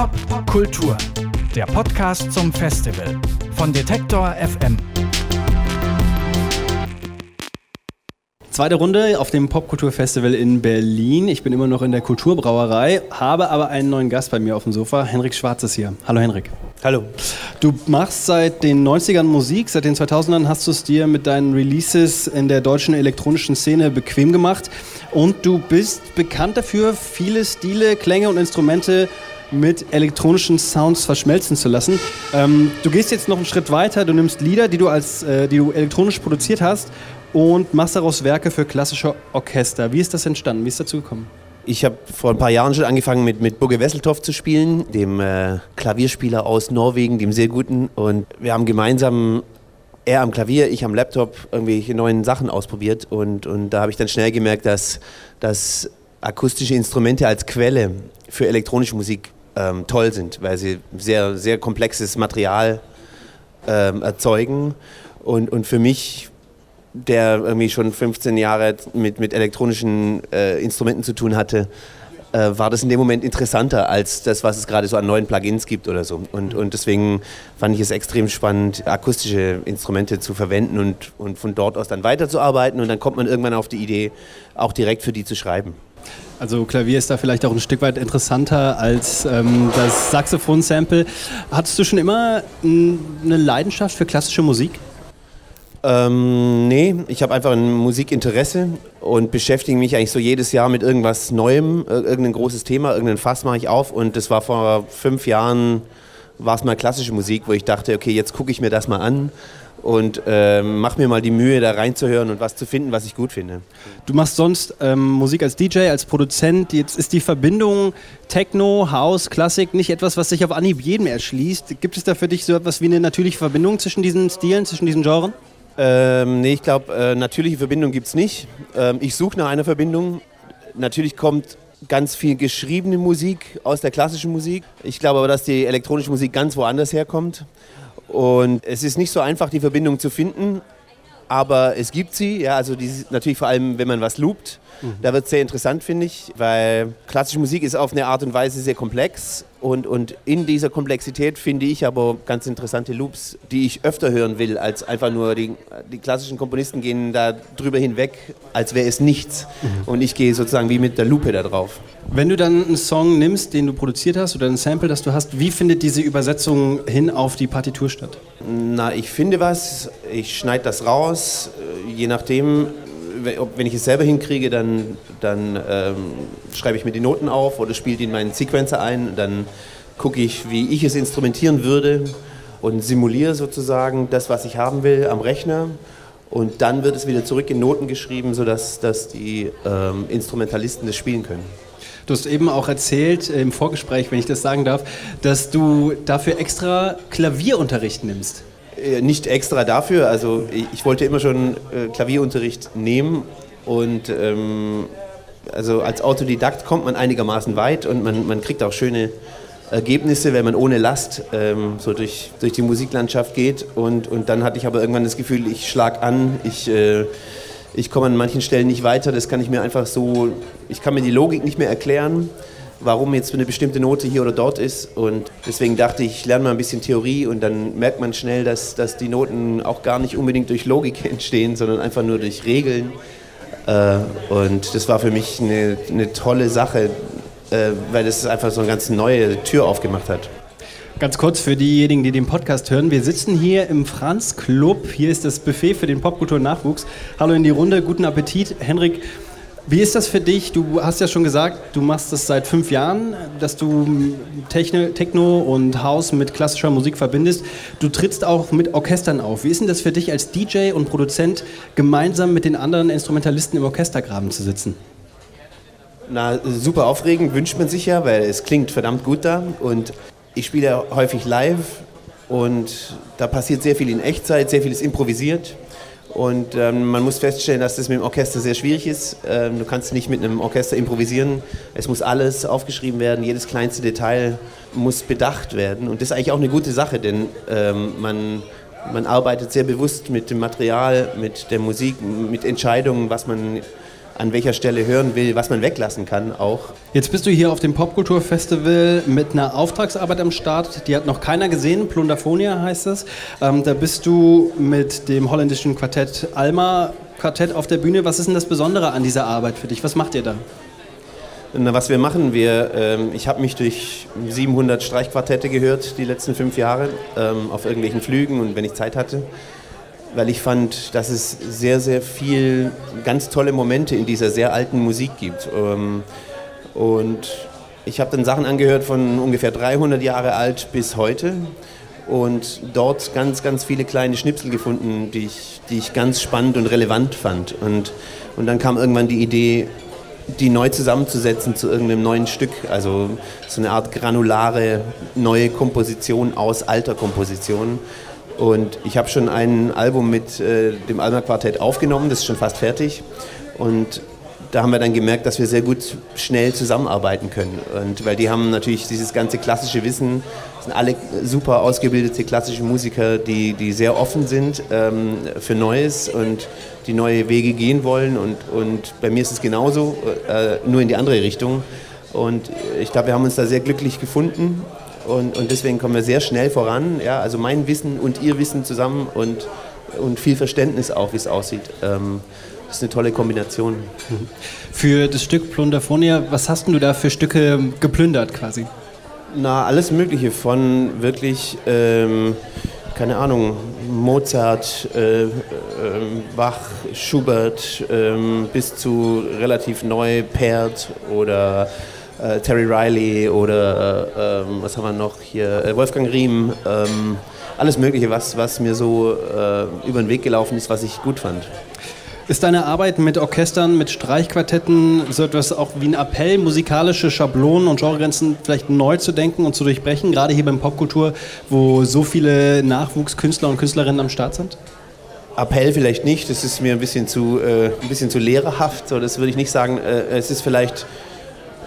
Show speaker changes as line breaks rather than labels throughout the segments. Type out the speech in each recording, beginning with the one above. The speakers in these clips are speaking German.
Pop Kultur, der Podcast zum Festival von Detektor FM.
Zweite Runde auf dem Popkulturfestival in Berlin. Ich bin immer noch in der Kulturbrauerei, habe aber einen neuen Gast bei mir auf dem Sofa. Henrik Schwarz ist hier. Hallo Henrik.
Hallo.
Du machst seit den 90ern Musik, seit den 2000ern hast du es dir mit deinen Releases in der deutschen elektronischen Szene bequem gemacht und du bist bekannt dafür, viele Stile, Klänge und Instrumente mit elektronischen Sounds verschmelzen zu lassen. Ähm, du gehst jetzt noch einen Schritt weiter, du nimmst Lieder, die du, als, äh, die du elektronisch produziert hast und machst daraus Werke für klassische Orchester. Wie ist das entstanden? Wie ist dazu gekommen?
Ich habe vor ein paar Jahren schon angefangen mit, mit Bugge Wesseltoft zu spielen, dem äh, Klavierspieler aus Norwegen, dem sehr guten. Und wir haben gemeinsam, er am Klavier, ich am Laptop, irgendwelche neuen Sachen ausprobiert. Und, und da habe ich dann schnell gemerkt, dass, dass akustische Instrumente als Quelle für elektronische Musik ähm, toll sind, weil sie sehr, sehr komplexes Material ähm, erzeugen. Und, und für mich der irgendwie schon 15 Jahre mit, mit elektronischen äh, Instrumenten zu tun hatte, äh, war das in dem Moment interessanter als das, was es gerade so an neuen Plugins gibt oder so. Und, und deswegen fand ich es extrem spannend, akustische Instrumente zu verwenden und, und von dort aus dann weiterzuarbeiten. Und dann kommt man irgendwann auf die Idee, auch direkt für die zu schreiben.
Also Klavier ist da vielleicht auch ein Stück weit interessanter als ähm, das Saxophon-Sample. Hattest du schon immer eine Leidenschaft für klassische Musik?
Ähm, nee, ich habe einfach ein Musikinteresse und beschäftige mich eigentlich so jedes Jahr mit irgendwas Neuem, irgendein großes Thema, irgendein Fass mache ich auf und das war vor fünf Jahren, war es mal klassische Musik, wo ich dachte, okay, jetzt gucke ich mir das mal an und äh, mach mir mal die Mühe, da reinzuhören und was zu finden, was ich gut finde.
Du machst sonst ähm, Musik als DJ, als Produzent. Jetzt ist die Verbindung Techno, House, Klassik nicht etwas, was sich auf Anhieb jedem erschließt. Gibt es da für dich so etwas wie eine natürliche Verbindung zwischen diesen Stilen, zwischen diesen Genres?
Ähm, nee, ich glaube, äh, natürliche Verbindung gibt es nicht. Ähm, ich suche nach einer Verbindung. Natürlich kommt ganz viel geschriebene Musik aus der klassischen Musik. Ich glaube aber, dass die elektronische Musik ganz woanders herkommt. Und es ist nicht so einfach, die Verbindung zu finden, aber es gibt sie. Ja, also die, natürlich vor allem, wenn man was loopt. Mhm. Da wird es sehr interessant, finde ich, weil klassische Musik ist auf eine Art und Weise sehr komplex und, und in dieser Komplexität finde ich aber ganz interessante Loops, die ich öfter hören will, als einfach nur die, die klassischen Komponisten gehen da drüber hinweg, als wäre es nichts. Mhm. Und ich gehe sozusagen wie mit der Lupe da drauf.
Wenn du dann einen Song nimmst, den du produziert hast oder ein Sample, das du hast, wie findet diese Übersetzung hin auf die Partitur statt?
Na, ich finde was, ich schneide das raus, je nachdem, wenn ich es selber hinkriege, dann, dann ähm, schreibe ich mir die Noten auf oder spiele die in meinen Sequencer ein. Dann gucke ich, wie ich es instrumentieren würde und simuliere sozusagen das, was ich haben will, am Rechner. Und dann wird es wieder zurück in Noten geschrieben, sodass dass die ähm, Instrumentalisten das spielen können.
Du hast eben auch erzählt im Vorgespräch, wenn ich das sagen darf, dass du dafür extra Klavierunterricht nimmst.
Äh, nicht extra dafür. Also ich wollte immer schon äh, Klavierunterricht nehmen und ähm, also als Autodidakt kommt man einigermaßen weit und man, man kriegt auch schöne Ergebnisse, wenn man ohne Last ähm, so durch, durch die Musiklandschaft geht. Und, und dann hatte ich aber irgendwann das Gefühl, ich schlag an, ich, äh, ich komme an manchen Stellen nicht weiter, das kann ich mir einfach so, ich kann mir die Logik nicht mehr erklären warum jetzt eine bestimmte Note hier oder dort ist. Und deswegen dachte ich, ich lerne mal ein bisschen Theorie und dann merkt man schnell, dass, dass die Noten auch gar nicht unbedingt durch Logik entstehen, sondern einfach nur durch Regeln. Äh, und das war für mich eine, eine tolle Sache, äh, weil das einfach so eine ganz neue Tür aufgemacht hat.
Ganz kurz für diejenigen, die den Podcast hören. Wir sitzen hier im Franz Club. Hier ist das Buffet für den Popkultur-Nachwuchs. Hallo in die Runde, guten Appetit. Henrik, wie ist das für dich? Du hast ja schon gesagt, du machst das seit fünf Jahren, dass du Techno und House mit klassischer Musik verbindest. Du trittst auch mit Orchestern auf. Wie ist denn das für dich als DJ und Produzent, gemeinsam mit den anderen Instrumentalisten im Orchestergraben zu sitzen?
Na, super aufregend, wünscht man sich ja, weil es klingt verdammt gut da. Und ich spiele häufig live und da passiert sehr viel in Echtzeit, sehr viel ist improvisiert. Und ähm, man muss feststellen, dass das mit dem Orchester sehr schwierig ist. Ähm, du kannst nicht mit einem Orchester improvisieren. Es muss alles aufgeschrieben werden, jedes kleinste Detail muss bedacht werden. Und das ist eigentlich auch eine gute Sache, denn ähm, man, man arbeitet sehr bewusst mit dem Material, mit der Musik, mit Entscheidungen, was man an welcher Stelle hören will, was man weglassen kann auch.
Jetzt bist du hier auf dem Popkulturfestival mit einer Auftragsarbeit am Start. Die hat noch keiner gesehen. Plunderphonia heißt es. Ähm, da bist du mit dem holländischen Quartett Alma Quartett auf der Bühne. Was ist denn das Besondere an dieser Arbeit für dich? Was macht ihr da?
Na, was wir machen, wir, ähm, ich habe mich durch 700 Streichquartette gehört die letzten fünf Jahre ähm, auf irgendwelchen Flügen und wenn ich Zeit hatte, weil ich fand, dass es sehr, sehr viel ganz tolle Momente in dieser sehr alten Musik gibt. Ähm, und ich habe dann Sachen angehört von ungefähr 300 Jahre alt bis heute und dort ganz, ganz viele kleine Schnipsel gefunden, die ich, die ich ganz spannend und relevant fand. Und, und dann kam irgendwann die Idee, die neu zusammenzusetzen zu irgendeinem neuen Stück. Also so eine Art granulare neue Komposition aus alter Komposition. Und ich habe schon ein Album mit äh, dem Alma Quartett aufgenommen, das ist schon fast fertig. Und da haben wir dann gemerkt, dass wir sehr gut schnell zusammenarbeiten können. Und weil die haben natürlich dieses ganze klassische Wissen, sind alle super ausgebildete klassische Musiker, die, die sehr offen sind ähm, für Neues und die neue Wege gehen wollen. Und, und bei mir ist es genauso, äh, nur in die andere Richtung. Und ich glaube, wir haben uns da sehr glücklich gefunden und, und deswegen kommen wir sehr schnell voran. Ja, also mein Wissen und ihr Wissen zusammen und, und viel Verständnis auch, wie es aussieht. Ähm, das ist eine tolle Kombination.
Für das Stück Plunderphonia, was hast du da für Stücke geplündert quasi?
Na, alles Mögliche von wirklich, ähm, keine Ahnung, Mozart, äh, äh, Bach, Schubert ähm, bis zu relativ neu Pert oder äh, Terry Riley oder äh, ähm, was haben wir noch hier, äh, Wolfgang Riem. Ähm, alles Mögliche, was, was mir so äh, über den Weg gelaufen ist, was ich gut fand.
Ist deine Arbeit mit Orchestern, mit Streichquartetten so etwas auch wie ein Appell, musikalische Schablonen und Genregrenzen vielleicht neu zu denken und zu durchbrechen, gerade hier beim Popkultur, wo so viele Nachwuchskünstler und Künstlerinnen am Start sind?
Appell vielleicht nicht, das ist mir ein bisschen zu, äh, ein bisschen zu lehrerhaft, so, das würde ich nicht sagen. Äh, es ist vielleicht,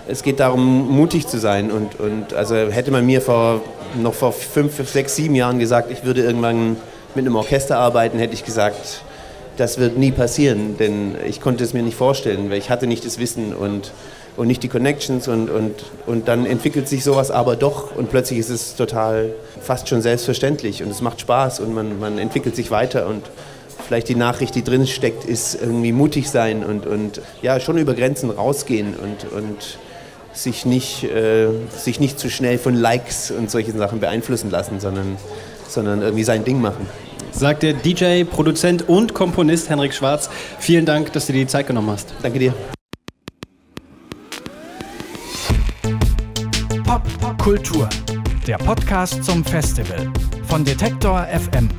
es geht darum, mutig zu sein. Und, und also hätte man mir vor, noch vor fünf, sechs, sieben Jahren gesagt, ich würde irgendwann mit einem Orchester arbeiten, hätte ich gesagt, das wird nie passieren, denn ich konnte es mir nicht vorstellen, weil ich hatte nicht das Wissen und, und nicht die Connections. Und, und, und dann entwickelt sich sowas aber doch. Und plötzlich ist es total fast schon selbstverständlich. Und es macht Spaß und man, man entwickelt sich weiter. Und vielleicht die Nachricht, die drin steckt, ist irgendwie mutig sein und, und ja, schon über Grenzen rausgehen und, und sich, nicht, äh, sich nicht zu schnell von Likes und solchen Sachen beeinflussen lassen, sondern, sondern irgendwie sein Ding machen
sagt der DJ, Produzent und Komponist Henrik Schwarz. Vielen Dank, dass du dir die Zeit genommen hast.
Danke dir.
Pop, Pop Kultur, der Podcast zum Festival von Detektor FM.